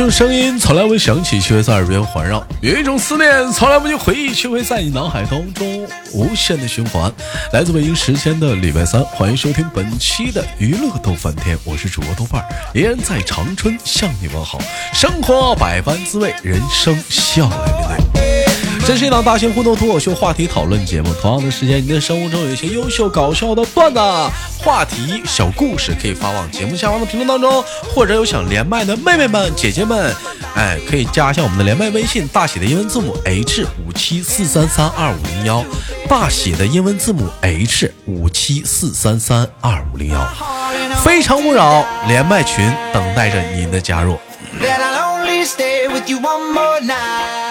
种声音从来未响起，却会在耳边环绕；有一种思念从来不去回忆，却会在你脑海当中无限的循环。来自北京时间的礼拜三，欢迎收听本期的娱乐逗翻天，我是主播豆瓣儿，依然在长春向你问好。生活百般滋味，人生笑来面对。这是一档大型互动脱口秀话题讨论节目。同样的时间，你的生活中有一些优秀搞笑的段子、话题、小故事，可以发往节目下方的评论当中。或者有想连麦的妹妹们、姐姐们，哎，可以加一下我们的连麦微信，大写的英文字母 H 五七四三三二五零幺，大写的英文字母 H 五七四三三二五零幺。非诚勿扰连麦群等待着您的加入。let alone stay with you one more night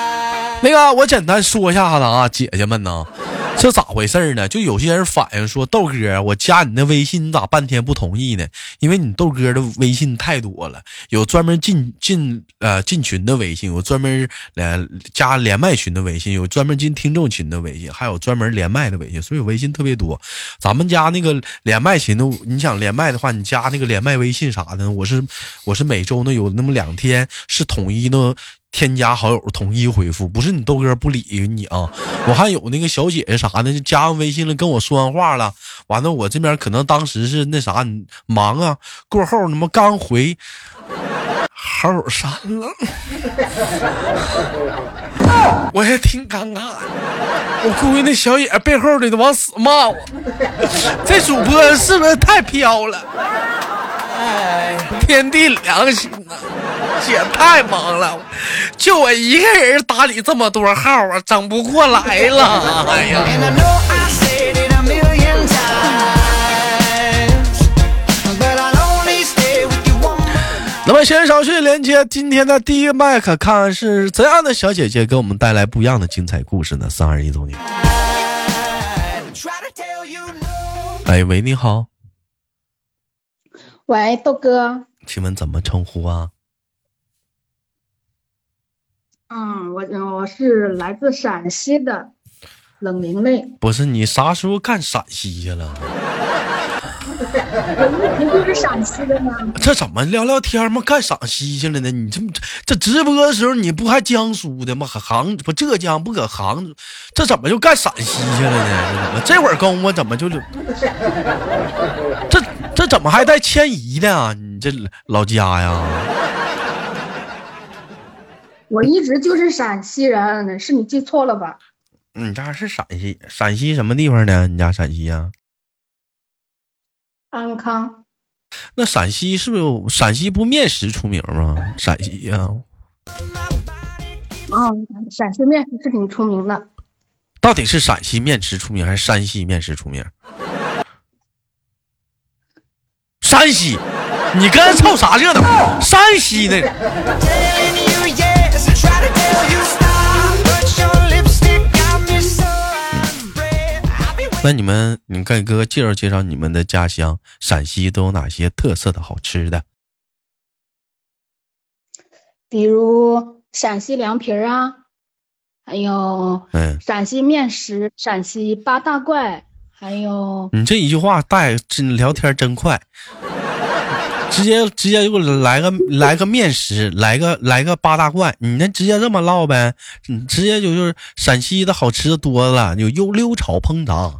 那个，我简单说一下子啊，姐姐们呢，这咋回事呢？就有些人反映说，豆哥，我加你的微信，你咋半天不同意呢？因为你豆哥的微信太多了，有专门进进呃进群的微信，有专门连加连麦群的微信，有专门进听众群的微信，还有专门连麦的微信，所以微信特别多。咱们家那个连麦群的，你想连麦的话，你加那个连麦微信啥的，我是我是每周呢有那么两天是统一的。添加好友统一回复，不是你豆哥不理你啊！我还有那个小姐姐啥的，就加上微信了，跟我说完话了，完了我这边可能当时是那啥忙啊，过后他妈刚回，好友删了，我也挺尴尬。我估计那小姐背后的都往死骂我，这主播是不是太飘了？哎，天地良心呐！姐太忙了，就我一个人打理这么多号啊，整不过来了。哎呀！那么先稍去连接今天的第一个麦克，看看是怎样的小姐姐给我们带来不一样的精彩故事呢？三二一，走你！哎喂，你好。喂，豆哥。请问怎么称呼啊？嗯，我我是来自陕西的冷凝泪。不是你啥时候干陕西去了？我一直就是陕西的呢。这怎么聊聊天嘛？干陕西去了呢？你这这直播的时候你不还江苏的吗？杭不浙江不搁杭州，这怎么就干陕西去了呢？这怎么这会儿功夫怎么就就 这这怎么还带迁移的啊？你这老家呀？我一直就是陕西人，是你记错了吧？你家是陕西，陕西什么地方的？你家陕西呀？安康。那陕西是不是有陕西不面食出名吗？陕西呀？嗯，陕西面食是挺出名的。到底是陕西面食出名，还是山西面食出名？山西，你跟人凑啥热闹？山西的。那你们，你给哥哥介绍介绍你们的家乡陕西都有哪些特色的好吃的？比如陕西凉皮儿啊，还有嗯，陕西面食、陕西八大怪，还有你这一句话带真聊天真快。直接直接就给我来个来个面食，来个来个八大怪，你那直接这么唠呗？你直接就就是陕西的好吃的多了，有油溜炒烹炸。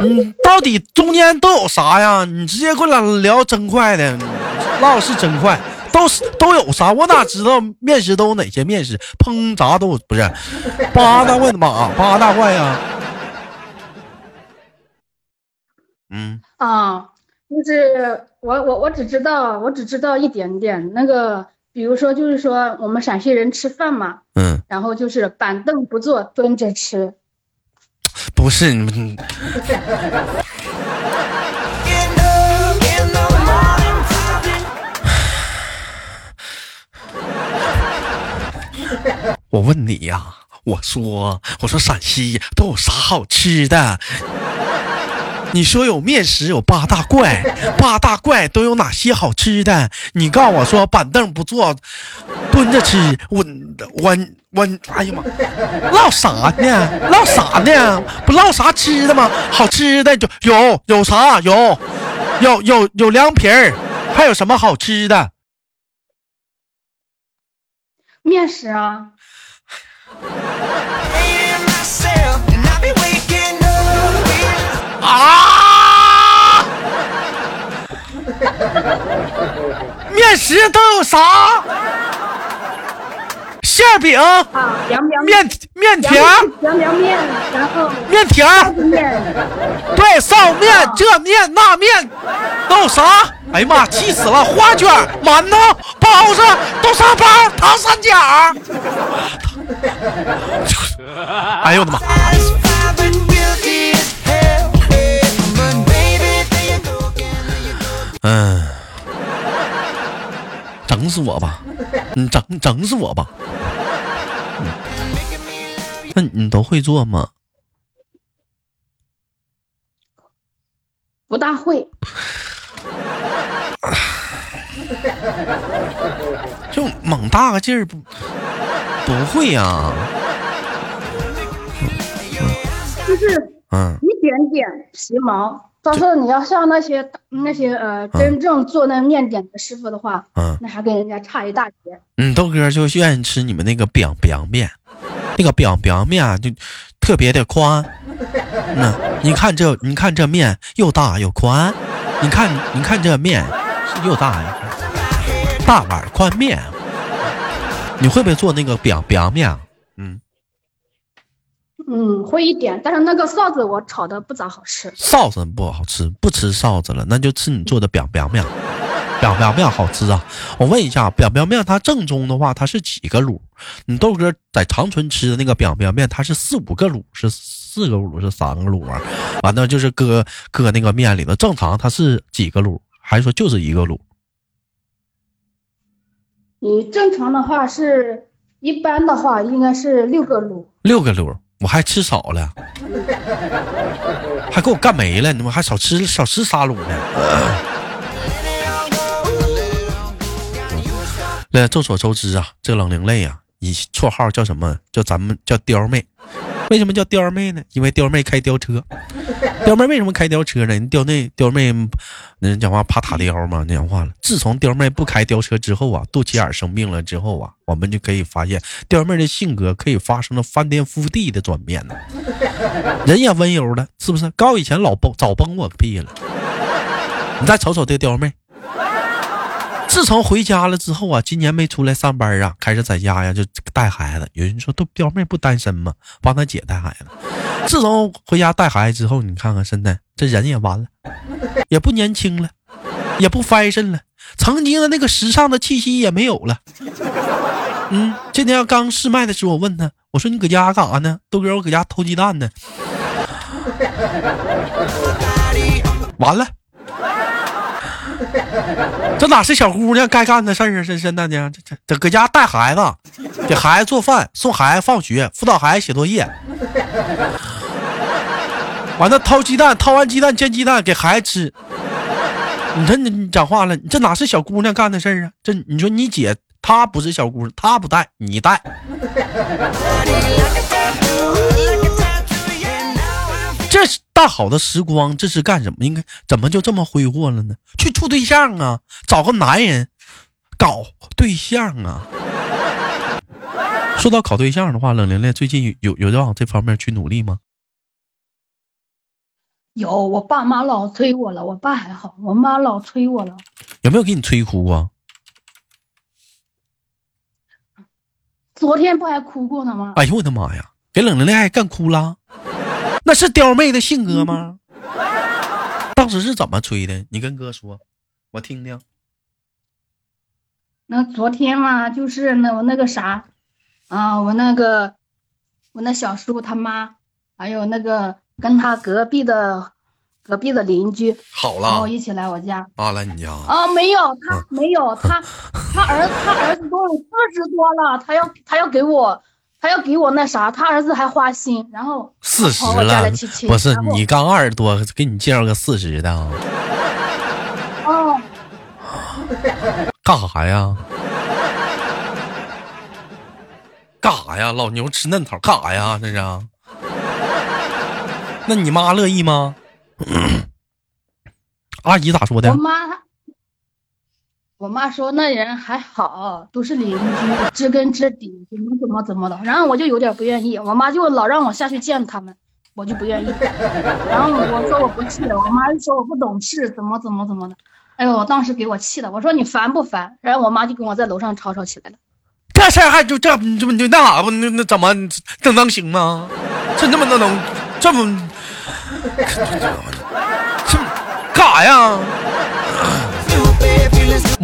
嗯，到底中间都有啥呀？你直接给我俩聊真快的，唠是真快，都是都有啥？我哪知道面食都有哪些面食？烹炸都有不是？八大怪的嘛？八大怪呀？嗯啊。就是我我我只知道我只知道一点点。那个，比如说就是说我们陕西人吃饭嘛，嗯，然后就是板凳不坐蹲着吃，不是你们，我问你呀，我说我说陕西都有啥好吃的？你说有面食，有八大怪，八大怪都有哪些好吃的？你告诉我说板凳不坐，蹲着吃。我我我，哎呀妈，唠啥呢？唠啥呢？不唠啥吃的吗？好吃的就有有啥？有有有有凉皮儿，还有什么好吃的？面食啊。啊！面食都有啥？馅饼面面条，凉凉面，然后面条，面，对，臊面，这面那面都有啥？哎呀妈，气死了！花卷、馒头、包子、豆沙包、糖三角。哎呦我的妈！嗯，整死我吧！你整整死我吧！那你都会做吗？不大会，就猛大个劲儿不不会呀，就是嗯一点点皮毛。到时候你要像那些那些呃真正做那面点的师傅的话，嗯，那还跟人家差一大截。嗯，豆哥就愿意吃你们那个 biang biang 面。那个饼饼面啊，就特别的宽。那你看这，你看这面又大又宽。你看，你看这面又大呀，大碗宽面。你会不会做那个饼饼面？嗯嗯，会一点，但是那个臊子我炒的不咋好吃。臊子不好吃，不吃臊子了，那就吃你做的表表面。表表面好吃啊！我问一下，表表面它正宗的话，它是几个卤？你豆哥在长春吃的那个表表面，它是四五个卤，是四个卤，是三个卤啊？完了就是搁搁那个面里头，正常它是几个卤？还是说就是一个卤？你正常的话是一般的话应该是六个卤。六个卤，我还吃少了，还给我干没了，你们还少吃少吃沙卤呢？那众所周知啊，这个冷凝泪啊，以绰号叫什么？叫咱们叫貂妹。为什么叫貂妹呢？因为貂妹开吊车。貂妹为什么开吊车呢？人貂妹貂妹，那人讲话怕塔吊嘛？那讲话了。自从貂妹不开吊车之后啊，肚脐眼生病了之后啊，我们就可以发现貂妹的性格可以发生了翻天覆地的转变呢。人也温柔了，是不是？高以前老崩早崩我个屁了。你再瞅瞅这貂妹。自从回家了之后啊，今年没出来上班啊，开始在家呀就带孩子。有人说都表妹不单身吗？帮他姐带孩子。自从回家带孩子之后，你看看现在这人也完了，也不年轻了，也不 fashion 了，曾经的那个时尚的气息也没有了。嗯，今天刚试麦的时候，我问他，我说你搁家干啥呢？豆哥，我搁家偷鸡蛋呢。完了。这哪是小姑娘该干的事儿啊！这真的呢，这这这搁家带孩子，给孩子做饭，送孩子放学，辅导孩子写作业，完了掏鸡蛋，掏完鸡蛋煎鸡蛋给孩子吃。你说你讲话了，这哪是小姑娘干的事儿啊？这你说你姐她不是小姑娘，她不带你带。好的时光，这是干什么？应该怎么就这么挥霍了呢？去处对象啊，找个男人搞对象啊。说到搞对象的话，冷玲玲最近有有在往这方面去努力吗？有，我爸妈老催我了。我爸还好，我妈老催我了。有没有给你催哭啊？昨天不还哭过呢吗？哎呦我的妈呀，给冷玲玲还干哭了。那是刁妹的性格吗？当时是怎么吹的？你跟哥说，我听听。那昨天嘛，就是那我那个啥，啊，我那个我那小叔他妈，还有那个跟他隔壁的隔壁的邻居，好了，然后一起来我家。啊，来你家。啊，没有，他没有，他他儿他儿子都有四十多了，他要他要给我。他要给我那啥，他儿子还花心，然后四十了，不是你刚二十多，给你介绍个四十的啊？哦，干啥呀？干啥呀？老牛吃嫩草，干啥呀？这是？那你妈乐意吗？阿姨咋说的？我妈，我妈说那人还好，都是邻居，知根知底，怎么怎么怎么的。然后我就有点不愿意，我妈就老让我下去见他们，我就不愿意。然后我说我不去，我妈就说我不懂事，怎么怎么怎么的。哎呦，我当时给我气的，我说你烦不烦？然后我妈就跟我在楼上吵吵起来了。这事儿还就这你这么就那啥不？那那怎么这能行吗？这那么那能这么这干啥呀？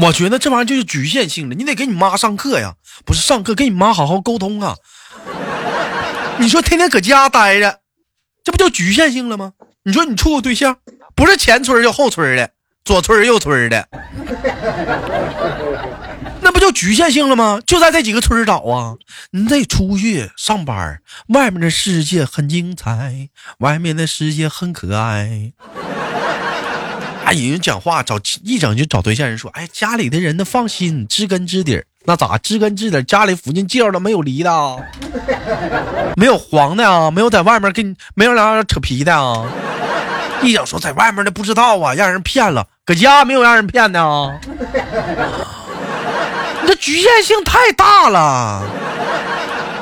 我觉得这玩意儿就是局限性的，你得给你妈上课呀，不是上课，跟你妈好好沟通啊。你说天天搁家待着，这不就局限性了吗？你说你处个对象，不是前村就后村的，左村右村的，那不就局限性了吗？就在这几个村找啊，你得出去上班，外面的世界很精彩，外面的世界很可爱。人讲话找一整就找对象，人说，哎，家里的人呢放心，知根知底那咋知根知底家里附近介绍的没有离的，没有黄的啊，没有在外面跟没有俩扯皮的啊。一整说在外面的不知道啊，让人骗了，搁家没有让人骗的啊。你这局限性太大了。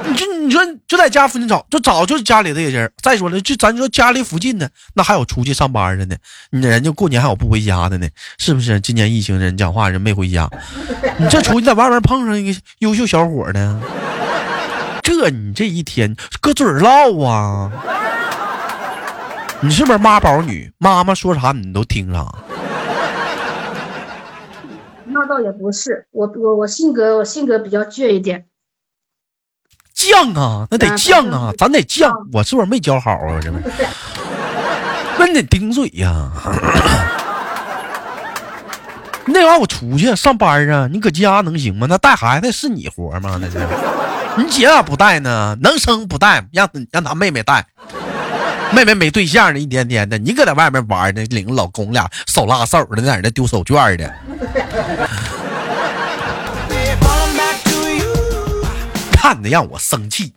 你这你说就在家附近找，就找就是家里这些人。再说了，就咱说家里附近的，那还有出去上班的呢。你人家过年还有不回家的呢，是不是？今年疫情人讲话人没回家，你这出去在外面碰上一个优秀小伙呢，这你这一天搁嘴唠啊？你是不是妈宝女？妈妈说啥你都听啥？那倒也不是，我我我性格我性格比较倔一点。犟啊，那得犟啊，咱得犟。我是不是没教好啊？这不，那你得顶嘴呀。那玩意儿我出去上班啊，你搁家能行吗？那带孩子是你活吗？那是，你姐咋不带呢？能生不带，让让他妹妹带。妹妹没对象呢，一天天的，你搁在外面玩呢，领着老公俩手拉手的，在那丢手绢的。看的让我生气，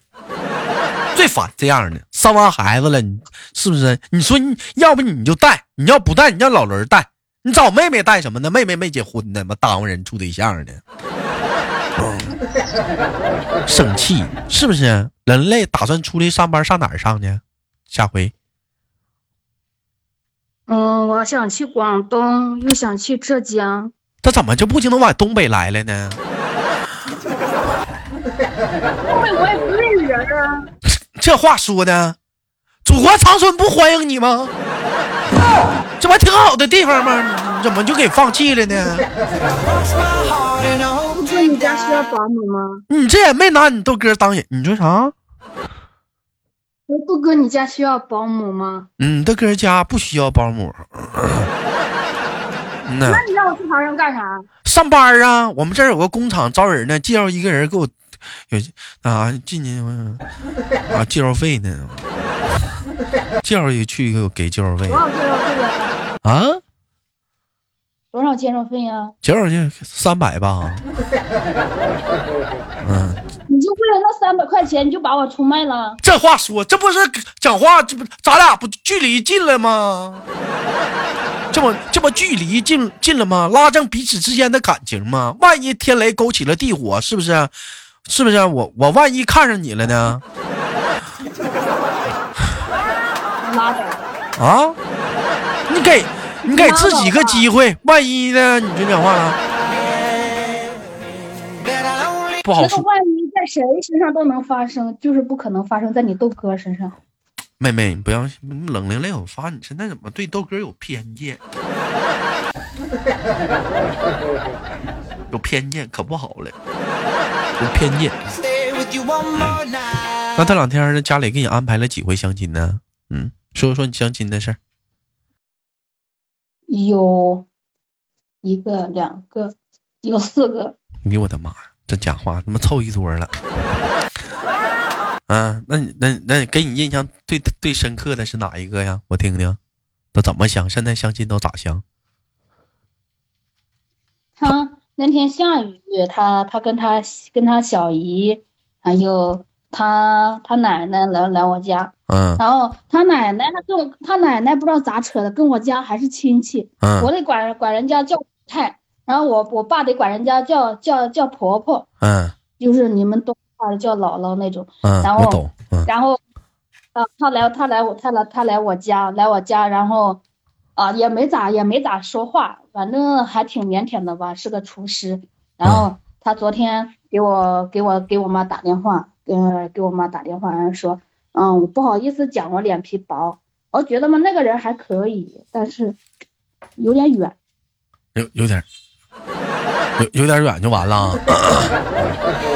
最烦这样的。生完孩子了，你是不是？你说你要不你就带，你要不带，你让老人带。你找妹妹带什么呢？妹妹没结婚呢，妈耽误人处对象呢。生气是不是？人类打算出去上班，上哪儿上呢？下回。嗯，我想去广东，又想去浙江。他怎么就不就能往东北来了呢？东北我也不认识人啊！这话说的，祖国长春不欢迎你吗？这不挺好的地方吗？怎么就给放弃了呢？你说你家需要保姆吗？你这也没拿你豆哥当人。你说啥？豆哥，你家需要保姆吗？嗯，豆哥家不需要保姆。那你让我去唐山干啥？上班啊！我们这儿有个工厂招人呢，介绍一个人给我。有啊，进去啊，介绍费呢？介绍一去给我给介绍费。多少介绍费啊？多少介绍费呀？介绍费三百吧。嗯。你就为了那三百块钱，你就把我出卖了？这话说，这不是讲话，这不咱俩不距离近了吗？这不这不距离近近了吗？拉正彼此之间的感情吗？万一天雷勾起了地火，是不是？是不是我我万一看上你了呢？拉倒！啊，你给你给自己个机会，万一呢？你就讲话了，不好说。万一在谁身上都能发生，就是不可能发生在你豆哥身上。妹妹，你不要冷零零，我发现你现在怎么对豆哥有偏见？有偏见可不好了，有偏见。那这两天呢，家里给你安排了几回相亲呢？嗯，说说你相亲的事儿。有一个，两个，有四个。哎呦我的妈呀，这讲话他妈凑一桌了。啊，那你那那给你印象最最深刻的是哪一个呀？我听听，都怎么相？现在相亲都咋相？他那天下雨，他他跟他跟他小姨，还有他他奶奶来来我家，嗯，然后他奶奶他跟我他奶奶不知道咋扯的，跟我家还是亲戚，嗯，我得管管人家叫太，然后我我爸得管人家叫叫叫婆婆，嗯，就是你们东话叫姥姥那种，嗯，然后然后，啊，他来他来我他来他来我家来我家，然后，啊，也没咋也没咋说话，反正还挺腼腆的吧，是个厨师。然后他昨天给我给我给我妈打电话，给给我妈打电话，然后说，嗯，我不好意思讲，我脸皮薄。我觉得嘛，那个人还可以，但是有点远，有有点。有有点远就完了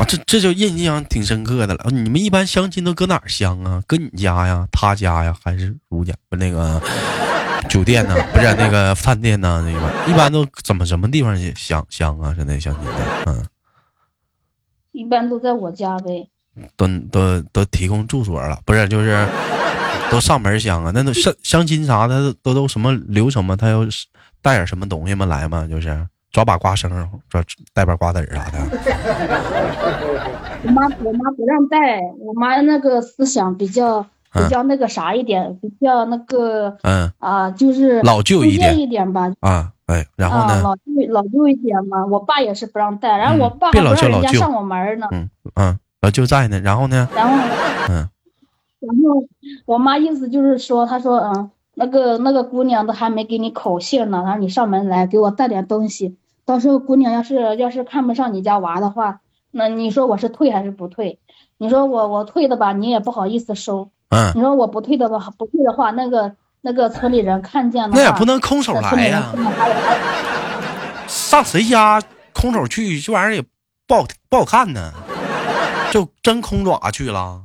啊！这这就印象挺深刻的了。你们一般相亲都搁哪儿相啊？搁你家呀？他家呀？还是如家？不那个酒店呢？不是那个饭店呢？那个一般都怎么什么地方相相啊？现在相亲的嗯，一般都在我家呗。都都都提供住所了，不是就是。都上门相啊？那都相相亲啥的都都什么流程吗？他要带点什么东西吗？来吗？就是抓把瓜生，抓带把瓜子啥的。我妈我妈不让带，我妈那个思想比较比较那个啥一点，比较那个嗯啊，就是老旧一点一点吧。啊，哎，然后呢？老旧老旧一点嘛。我爸也是不让带，然后我爸不让人家上我门呢。嗯嗯，老舅在呢，然后呢？然后嗯。然后我妈意思就是说，她说，嗯，那个那个姑娘都还没给你口信呢，然后你上门来给我带点东西，到时候姑娘要是要是看不上你家娃的话，那你说我是退还是不退？你说我我退的吧，你也不好意思收。嗯。你说我不退的吧，不退的话，那个那个村里人看见了，那也不能空手来呀。上谁家空手去，这玩意儿也不好不好看呢，就真空爪去了。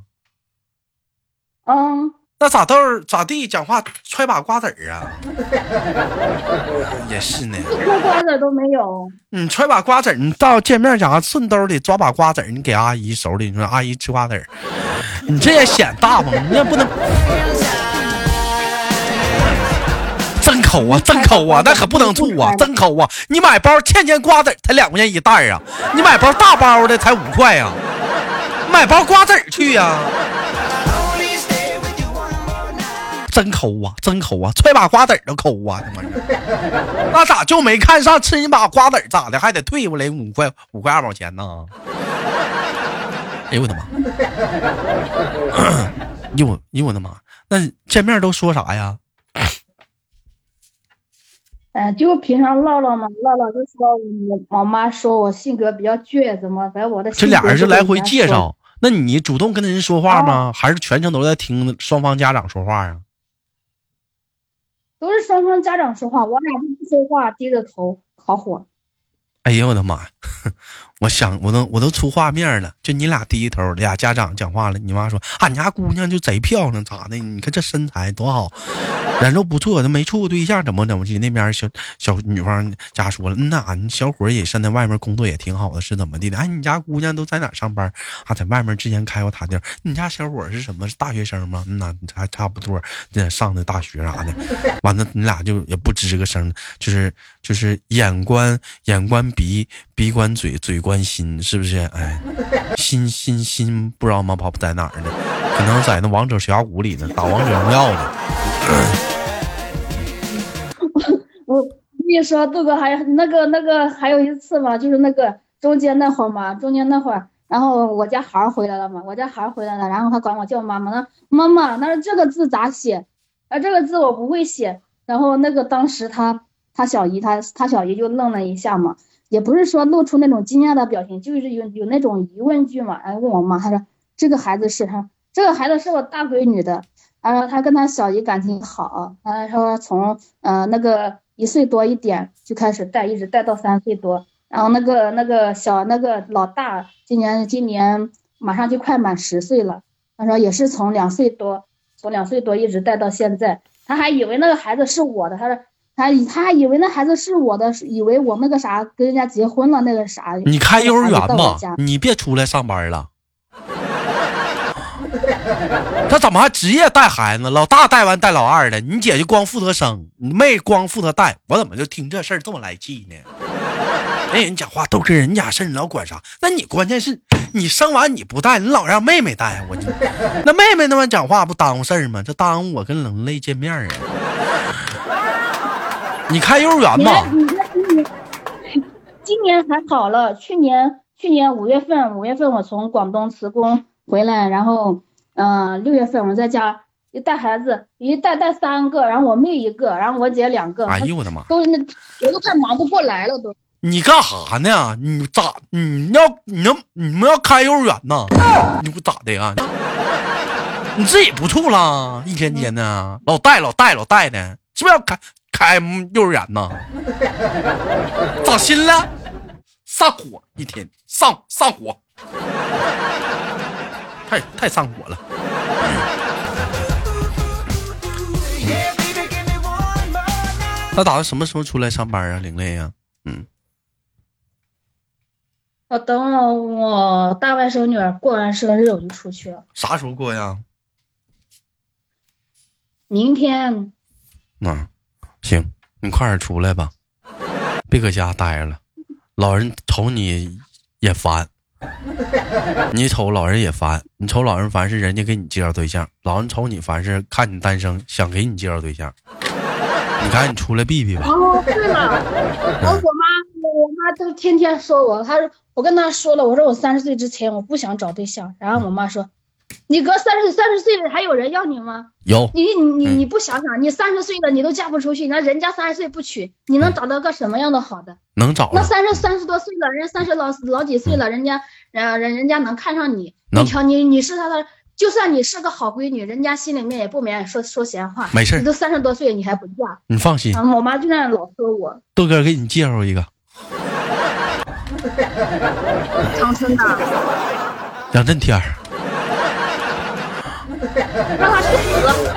嗯，那咋豆咋地？讲话揣把瓜子儿啊？也是呢，一颗瓜子都没有。你揣把瓜子儿，你到见面讲话顺兜里抓把瓜子儿，你给阿姨手里，你说阿姨吃瓜子儿，你这也显大方，你也不能。真抠啊，真抠啊，那可不能住啊，真抠啊！你买包欠欠瓜子才两块钱一袋啊，你买包大包的才五块啊，买包瓜子儿去呀。真抠啊，真抠啊，揣把瓜子都抠啊！他妈的，那咋就没看上吃你把瓜子咋的？还得退回来五块五块二毛钱呢？哎呦我的妈！哎呦我的妈！那见面都说啥呀？哎，就平常唠唠嘛，唠唠就说我我妈说我性格比较倔，怎么？反正我的这俩人就来回介绍，那你主动跟人说话吗？还是全程都在听双方家长说话呀？都是双方家长说话，我俩都不说话，低着头，好火。哎呀，我的妈！我想，我都我都出画面了，就你俩低头，俩家长讲话了。你妈说，俺家姑娘就贼漂亮，咋的？你看这身材多好，人都不错，都没处过对象，怎么怎么地？那边小小女方家说了，嗯呐，俺小伙也现在外面工作也挺好的，是怎么地的？哎，你家姑娘都在哪上班？啊，在外面之前开过塔店。你家小伙是什么？是大学生吗？嗯呐，还差不多，那上的大学啥的。完了，你俩就也不吱个声，就是就是眼观眼观鼻，鼻关嘴，嘴。关心是不是？哎，心心心不知道吗？跑不在哪儿呢？可能在那王者峡谷里呢，打王者荣耀呢。我跟你说，豆哥还有那个那个还有一次嘛，就是那个中间那会儿嘛，中间那会儿，然后我家孩儿回来了嘛，我家孩儿回来了，然后他管我叫妈妈，那妈妈，那这个字咋写？啊，这个字我不会写。然后那个当时他他小姨他他小姨就愣了一下嘛。也不是说露出那种惊讶的表情，就是有有那种疑问句嘛。然后，问我妈，她说这个孩子是她，这个孩子是我大闺女的。然后他跟他小姨感情好，她说从呃那个一岁多一点就开始带，一直带到三岁多。然后那个那个小那个老大今年今年马上就快满十岁了。他说也是从两岁多，从两岁多一直带到现在。他还以为那个孩子是我的，他说。他他还以为那孩子是我的，以为我那个啥跟人家结婚了，那个啥。你开幼儿园吧，你别出来上班了。他怎么还职业带孩子？老大带完带老二的，你姐就光负责生，你妹光负责带。我怎么就听这事儿这么来气呢？那人讲话都是人家事儿，你老管啥？那你关键是你生完你不带，你老让妹妹带，我就那妹妹那么讲话不耽误事儿吗？这耽误我跟冷泪见面啊。你开幼儿园吗？你看今年，还好了。去年去年五月份，五月份我从广东辞工回来，然后嗯，六月份我在家一带孩子，一带带三个，然后我妹一个，然后我姐两个。哎呦我的妈！都那我都快忙不过来了都。你干啥呢？你咋？你要你能你们要开幼儿园呢？你不咋的呀？你自己不处了？一天天的，老带老带老带的，是不是要开开幼儿园呢？咋心了？上火一天上上火，太太上火了。他打算什么时候出来上班啊？玲玲呀，嗯。我等我大外甥女儿过完生日，我就出去了。啥时候过呀？明天。那行，你快点出来吧，别搁家待着了。老人瞅你也烦，你瞅老人也烦。你瞅老人烦是人家给你介绍对象，老人瞅你烦是看你单身想给你介绍对象。你赶紧出来避避吧。哦，对了，我我妈我妈都天天说我，她说。我跟他说了，我说我三十岁之前我不想找对象。然后我妈说：“你哥三十三十岁了还有人要你吗？有你你你你不想想，你三十岁了你都嫁不出去，那人家三十岁不娶，你能找到个什么样的好的？能找？那三十三十多岁了，人家三十老老几岁了，人家人人人家能看上你？你瞧你你是他的，就算你是个好闺女，人家心里面也不免说说闲话。没事，你都三十多岁你还不嫁？你放心。我妈就那样老说我。豆哥给你介绍一个。”长春的杨震天儿，让他去死！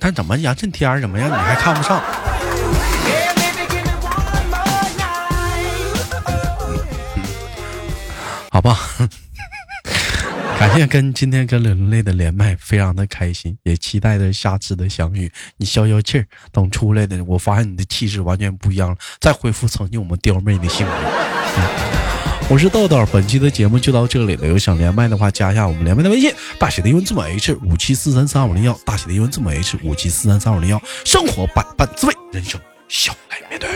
但怎么杨震天怎么样？你还看不上？好吧，感谢跟今天跟人类的连麦，非常的开心，也期待着下次的相遇。你消消气儿，等出来的，我发现你的气质完全不一样了，再恢复曾经我们刁妹的性格。我是豆豆，本期的节目就到这里了。有想连麦的话，加一下我们连麦的微信，大写的英文字母 H 五七四三三五零幺，大写的英文字母 H 五七四三三五零幺。生活百般滋味，人生笑来面对。